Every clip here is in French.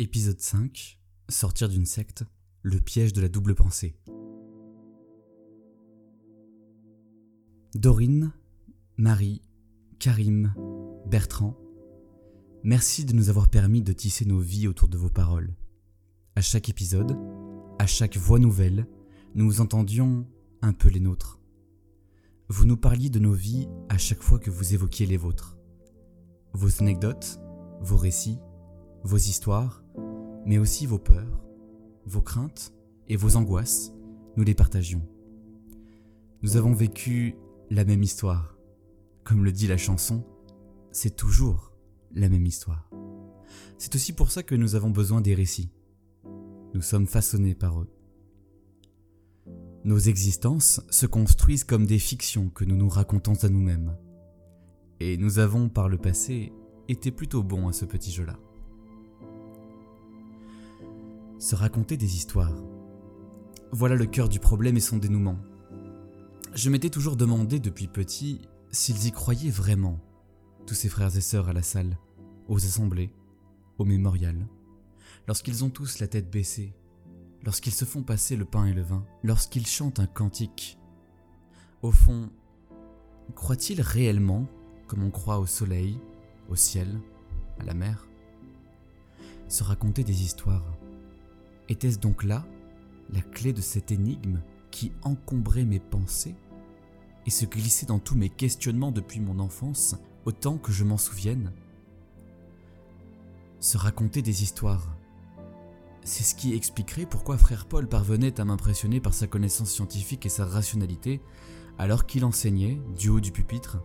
Épisode 5 Sortir d'une secte, le piège de la double pensée. Dorine, Marie, Karim, Bertrand, merci de nous avoir permis de tisser nos vies autour de vos paroles. À chaque épisode, à chaque voix nouvelle, nous entendions un peu les nôtres. Vous nous parliez de nos vies à chaque fois que vous évoquiez les vôtres. Vos anecdotes, vos récits, vos histoires, mais aussi vos peurs, vos craintes et vos angoisses, nous les partagions. Nous avons vécu la même histoire. Comme le dit la chanson, c'est toujours la même histoire. C'est aussi pour ça que nous avons besoin des récits. Nous sommes façonnés par eux. Nos existences se construisent comme des fictions que nous nous racontons à nous-mêmes. Et nous avons par le passé été plutôt bons à ce petit jeu-là. Se raconter des histoires. Voilà le cœur du problème et son dénouement. Je m'étais toujours demandé depuis petit s'ils y croyaient vraiment, tous ces frères et sœurs à la salle, aux assemblées, au mémorial, lorsqu'ils ont tous la tête baissée, lorsqu'ils se font passer le pain et le vin, lorsqu'ils chantent un cantique. Au fond, croient-ils réellement comme on croit au soleil, au ciel, à la mer Se raconter des histoires? Était-ce donc là la clé de cette énigme qui encombrait mes pensées et se glissait dans tous mes questionnements depuis mon enfance, autant que je m'en souvienne? Se raconter des histoires. C'est ce qui expliquerait pourquoi frère Paul parvenait à m'impressionner par sa connaissance scientifique et sa rationalité, alors qu'il enseignait, du haut du pupitre,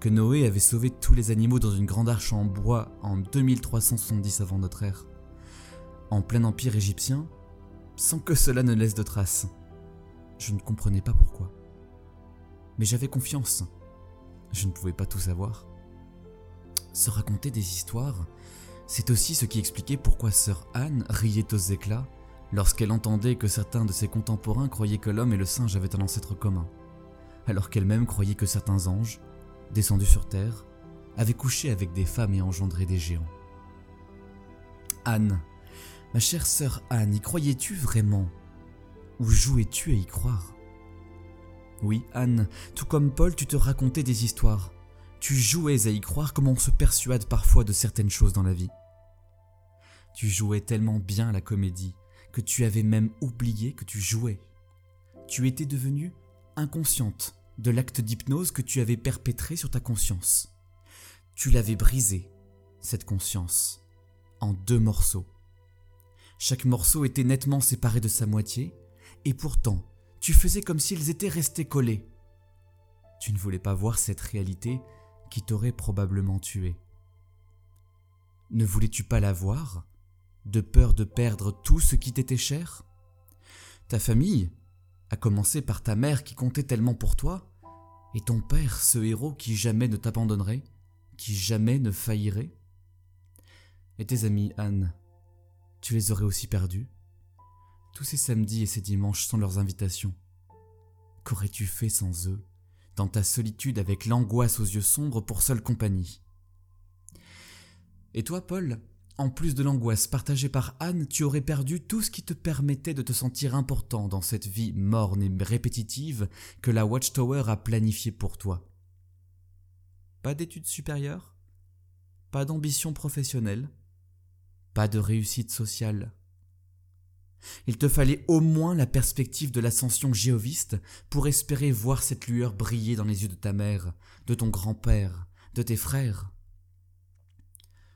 que Noé avait sauvé tous les animaux dans une grande arche en bois en 2370 avant notre ère, en plein empire égyptien, sans que cela ne laisse de traces. Je ne comprenais pas pourquoi. Mais j'avais confiance. Je ne pouvais pas tout savoir. Se raconter des histoires, c'est aussi ce qui expliquait pourquoi sœur Anne riait aux éclats lorsqu'elle entendait que certains de ses contemporains croyaient que l'homme et le singe avaient un ancêtre commun, alors qu'elle-même croyait que certains anges, descendus sur terre, avaient couché avec des femmes et engendré des géants. Anne, ma chère sœur Anne, y croyais-tu vraiment? Ou jouais-tu à y croire? Oui, Anne, tout comme Paul, tu te racontais des histoires. Tu jouais à y croire comme on se persuade parfois de certaines choses dans la vie. Tu jouais tellement bien la comédie que tu avais même oublié que tu jouais. Tu étais devenue inconsciente de l'acte d'hypnose que tu avais perpétré sur ta conscience. Tu l'avais brisé, cette conscience, en deux morceaux. Chaque morceau était nettement séparé de sa moitié, et pourtant, tu faisais comme s'ils étaient restés collés. Tu ne voulais pas voir cette réalité qui t'aurait probablement tué. Ne voulais-tu pas la voir, de peur de perdre tout ce qui t'était cher? Ta famille, à commencer par ta mère qui comptait tellement pour toi, et ton père, ce héros qui jamais ne t'abandonnerait, qui jamais ne faillirait? Et tes amis, Anne, tu les aurais aussi perdus Tous ces samedis et ces dimanches sans leurs invitations. Qu'aurais-tu fait sans eux, dans ta solitude avec l'angoisse aux yeux sombres pour seule compagnie? Et toi, Paul, en plus de l'angoisse partagée par Anne, tu aurais perdu tout ce qui te permettait de te sentir important dans cette vie morne et répétitive que la Watchtower a planifiée pour toi. Pas d'études supérieures, pas d'ambition professionnelle, pas de réussite sociale. Il te fallait au moins la perspective de l'ascension géoviste pour espérer voir cette lueur briller dans les yeux de ta mère, de ton grand-père, de tes frères.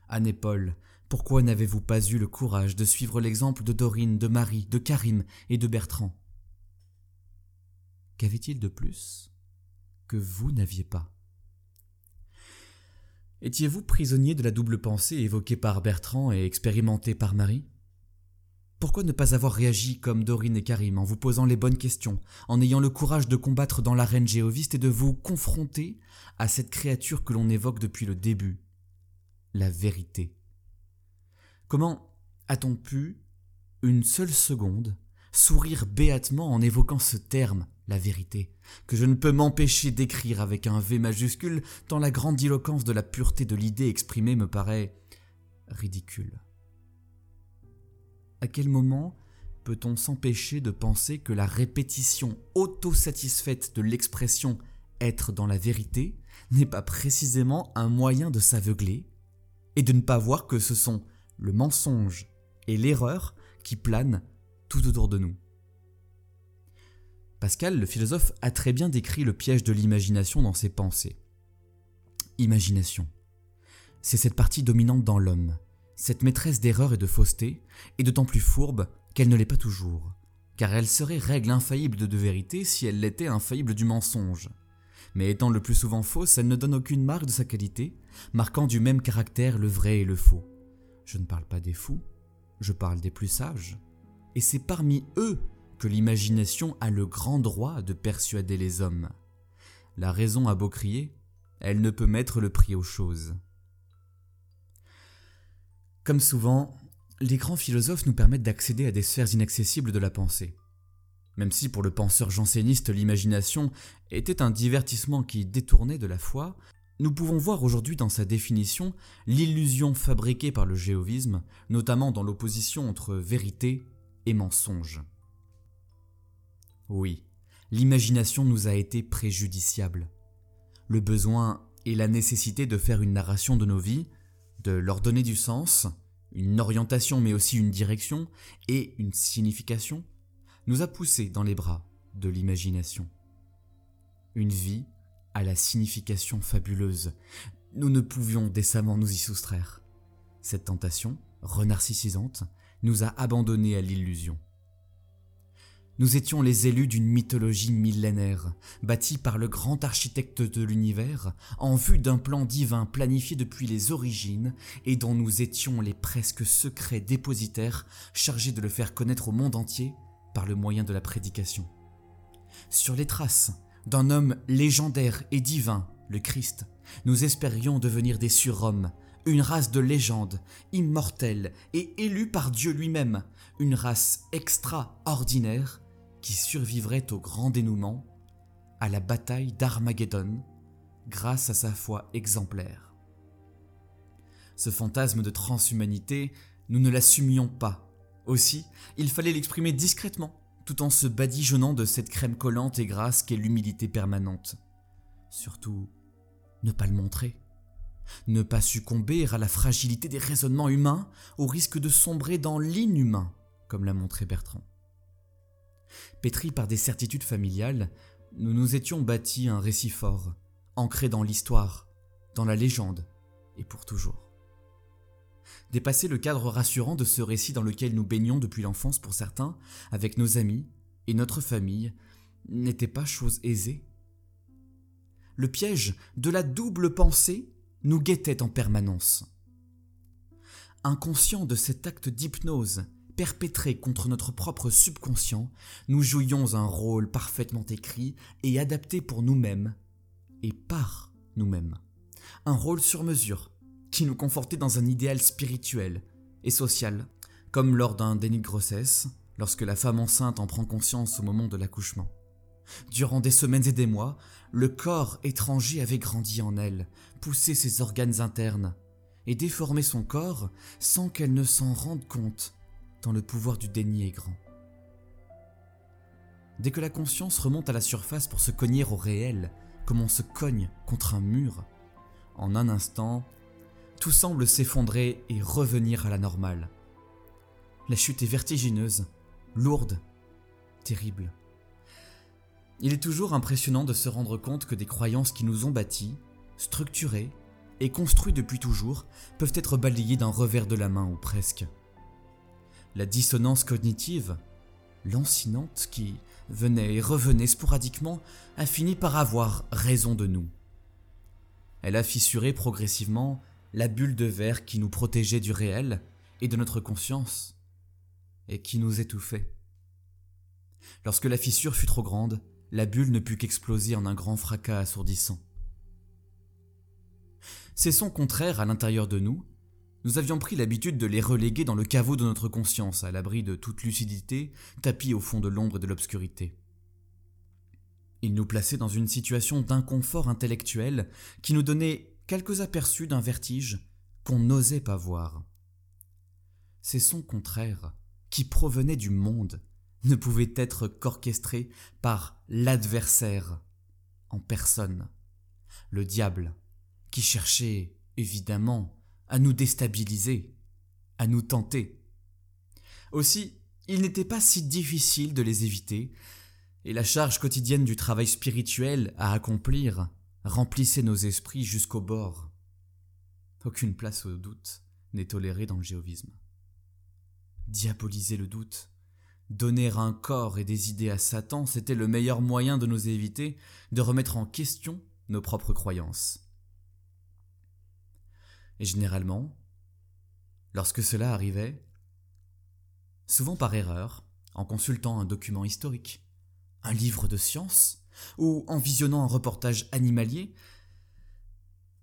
Anne et Paul, pourquoi n'avez-vous pas eu le courage de suivre l'exemple de Dorine, de Marie, de Karim et de Bertrand? Qu'avait-il de plus que vous n'aviez pas? Étiez-vous prisonnier de la double pensée évoquée par Bertrand et expérimentée par Marie? Pourquoi ne pas avoir réagi comme Dorine et Karim en vous posant les bonnes questions, en ayant le courage de combattre dans l'arène géoviste et de vous confronter à cette créature que l'on évoque depuis le début, la vérité? Comment a-t-on pu, une seule seconde, sourire béatement en évoquant ce terme, la vérité, que je ne peux m'empêcher d'écrire avec un V majuscule tant la grandiloquence de la pureté de l'idée exprimée me paraît ridicule. À quel moment peut-on s'empêcher de penser que la répétition autosatisfaite de l'expression être dans la vérité n'est pas précisément un moyen de s'aveugler et de ne pas voir que ce sont le mensonge et l'erreur qui planent autour de nous. Pascal, le philosophe, a très bien décrit le piège de l'imagination dans ses pensées. Imagination. C'est cette partie dominante dans l'homme, cette maîtresse d'erreur et de fausseté, et d'autant plus fourbe qu'elle ne l'est pas toujours, car elle serait règle infaillible de vérité si elle l'était infaillible du mensonge. Mais étant le plus souvent fausse, elle ne donne aucune marque de sa qualité, marquant du même caractère le vrai et le faux. Je ne parle pas des fous, je parle des plus sages. Et c'est parmi eux que l'imagination a le grand droit de persuader les hommes. La raison a beau crier, elle ne peut mettre le prix aux choses. Comme souvent, les grands philosophes nous permettent d'accéder à des sphères inaccessibles de la pensée. Même si pour le penseur janséniste l'imagination était un divertissement qui détournait de la foi, nous pouvons voir aujourd'hui dans sa définition l'illusion fabriquée par le géovisme, notamment dans l'opposition entre vérité et mensonge. Oui, l'imagination nous a été préjudiciable. Le besoin et la nécessité de faire une narration de nos vies, de leur donner du sens, une orientation mais aussi une direction et une signification, nous a poussés dans les bras de l'imagination. Une vie à la signification fabuleuse. Nous ne pouvions décemment nous y soustraire. Cette tentation, renarcissisante, nous a abandonnés à l'illusion. Nous étions les élus d'une mythologie millénaire, bâtie par le grand architecte de l'univers, en vue d'un plan divin planifié depuis les origines et dont nous étions les presque secrets dépositaires chargés de le faire connaître au monde entier par le moyen de la prédication. Sur les traces d'un homme légendaire et divin, le Christ, nous espérions devenir des surhommes, une race de légende, immortelle et élue par Dieu lui-même, une race extraordinaire qui survivrait au grand dénouement, à la bataille d'Armageddon, grâce à sa foi exemplaire. Ce fantasme de transhumanité, nous ne l'assumions pas. Aussi, il fallait l'exprimer discrètement, tout en se badigeonnant de cette crème collante et grasse qu'est l'humilité permanente. Surtout, ne pas le montrer. Ne pas succomber à la fragilité des raisonnements humains au risque de sombrer dans l'inhumain, comme l'a montré Bertrand. Pétris par des certitudes familiales, nous nous étions bâtis un récit fort, ancré dans l'histoire, dans la légende, et pour toujours. Dépasser le cadre rassurant de ce récit dans lequel nous baignons depuis l'enfance pour certains, avec nos amis et notre famille, n'était pas chose aisée. Le piège de la double pensée nous guettait en permanence. Inconscient de cet acte d'hypnose perpétré contre notre propre subconscient, nous jouions un rôle parfaitement écrit et adapté pour nous-mêmes et par nous-mêmes. Un rôle sur mesure qui nous confortait dans un idéal spirituel et social, comme lors d'un déni de grossesse, lorsque la femme enceinte en prend conscience au moment de l'accouchement. Durant des semaines et des mois, le corps étranger avait grandi en elle, poussé ses organes internes, et déformé son corps sans qu'elle ne s'en rende compte, tant le pouvoir du déni est grand. Dès que la conscience remonte à la surface pour se cogner au réel, comme on se cogne contre un mur, en un instant, tout semble s'effondrer et revenir à la normale. La chute est vertigineuse, lourde, terrible. Il est toujours impressionnant de se rendre compte que des croyances qui nous ont bâtis, structurées et construits depuis toujours peuvent être balayées d'un revers de la main ou presque. La dissonance cognitive, lancinante qui venait et revenait sporadiquement, a fini par avoir raison de nous. Elle a fissuré progressivement la bulle de verre qui nous protégeait du réel et de notre conscience, et qui nous étouffait. Lorsque la fissure fut trop grande, la bulle ne put qu'exploser en un grand fracas assourdissant. Ces sons contraires à l'intérieur de nous, nous avions pris l'habitude de les reléguer dans le caveau de notre conscience, à l'abri de toute lucidité, tapis au fond de l'ombre et de l'obscurité. Ils nous plaçaient dans une situation d'inconfort intellectuel qui nous donnait quelques aperçus d'un vertige qu'on n'osait pas voir. Ces sons contraires qui provenait du monde ne pouvait être qu'orchestré par l'adversaire en personne, le diable, qui cherchait évidemment à nous déstabiliser, à nous tenter. Aussi, il n'était pas si difficile de les éviter, et la charge quotidienne du travail spirituel à accomplir remplissait nos esprits jusqu'au bord. Aucune place au doute n'est tolérée dans le géovisme. Diaboliser le doute, donner un corps et des idées à Satan, c'était le meilleur moyen de nous éviter de remettre en question nos propres croyances. Et généralement, lorsque cela arrivait, souvent par erreur, en consultant un document historique, un livre de science, ou en visionnant un reportage animalier,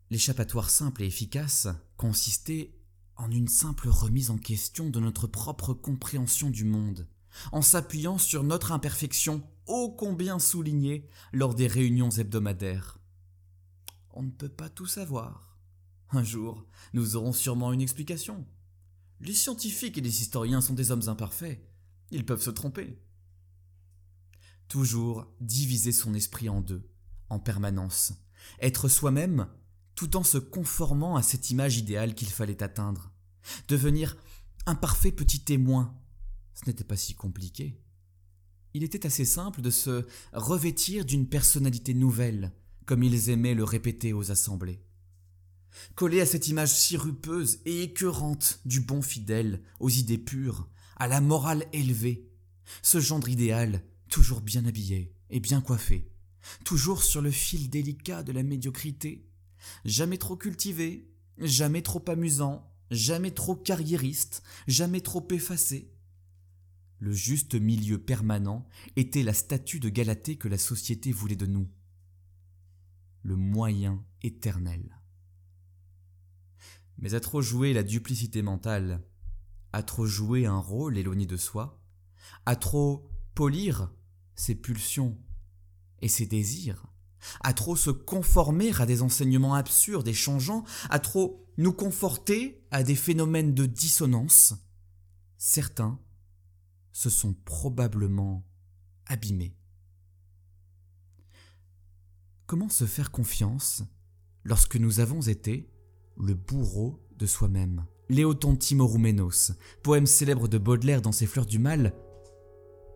l'échappatoire simple et efficace consistait en une simple remise en question de notre propre compréhension du monde, en s'appuyant sur notre imperfection ô combien soulignée lors des réunions hebdomadaires. On ne peut pas tout savoir. Un jour, nous aurons sûrement une explication. Les scientifiques et les historiens sont des hommes imparfaits. Ils peuvent se tromper. Toujours diviser son esprit en deux, en permanence. Être soi-même tout en se conformant à cette image idéale qu'il fallait atteindre. Devenir un parfait petit témoin ce n'était pas si compliqué. Il était assez simple de se revêtir d'une personnalité nouvelle, comme ils aimaient le répéter aux assemblées. Coller à cette image sirupeuse et écœurante du bon fidèle, aux idées pures, à la morale élevée, ce gendre idéal, toujours bien habillé et bien coiffé, toujours sur le fil délicat de la médiocrité, jamais trop cultivé, jamais trop amusant, jamais trop carriériste, jamais trop effacé, le juste milieu permanent était la statue de Galatée que la société voulait de nous. Le moyen éternel. Mais à trop jouer la duplicité mentale, à trop jouer un rôle éloigné de soi, à trop polir ses pulsions et ses désirs, à trop se conformer à des enseignements absurdes et changeants, à trop nous conforter à des phénomènes de dissonance, certains se sont probablement abîmés. Comment se faire confiance lorsque nous avons été le bourreau de soi-même? Léoton Timoroumenos, poème célèbre de Baudelaire dans ses Fleurs du Mal,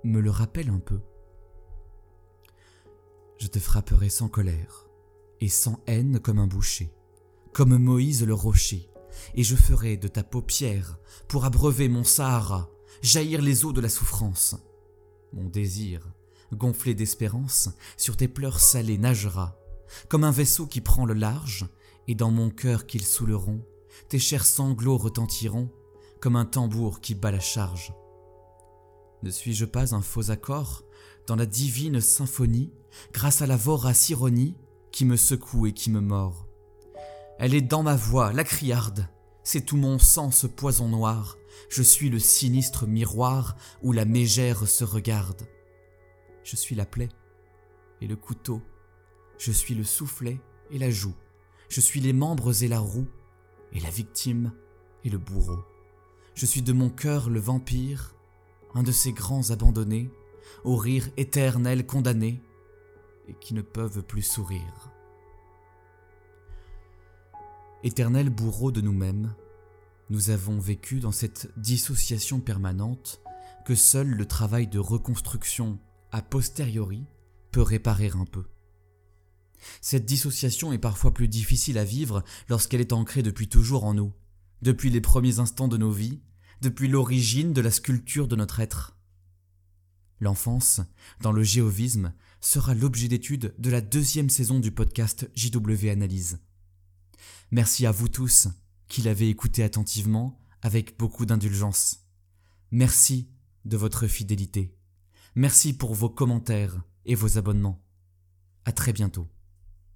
me le rappelle un peu. Je te frapperai sans colère et sans haine comme un boucher, comme Moïse le rocher, et je ferai de ta paupière pour abreuver mon Sahara jaillir les eaux de la souffrance. Mon désir, gonflé d'espérance, sur tes pleurs salés nagera, comme un vaisseau qui prend le large, et dans mon cœur qu'ils saouleront, tes chers sanglots retentiront, comme un tambour qui bat la charge. Ne suis-je pas un faux accord dans la divine symphonie, grâce à la vorace ironie qui me secoue et qui me mord? Elle est dans ma voix, la criarde, c'est tout mon sang ce poison noir, je suis le sinistre miroir où la mégère se regarde. Je suis la plaie et le couteau, je suis le soufflet et la joue, je suis les membres et la roue, et la victime et le bourreau. Je suis de mon cœur le vampire, un de ces grands abandonnés, au rire éternel condamné, et qui ne peuvent plus sourire. Éternel bourreau de nous-mêmes, nous avons vécu dans cette dissociation permanente que seul le travail de reconstruction a posteriori peut réparer un peu. Cette dissociation est parfois plus difficile à vivre lorsqu'elle est ancrée depuis toujours en nous, depuis les premiers instants de nos vies, depuis l'origine de la sculpture de notre être. L'enfance, dans le géovisme, sera l'objet d'étude de la deuxième saison du podcast JW Analyse. Merci à vous tous qu'il avait écouté attentivement avec beaucoup d'indulgence. Merci de votre fidélité. Merci pour vos commentaires et vos abonnements. À très bientôt.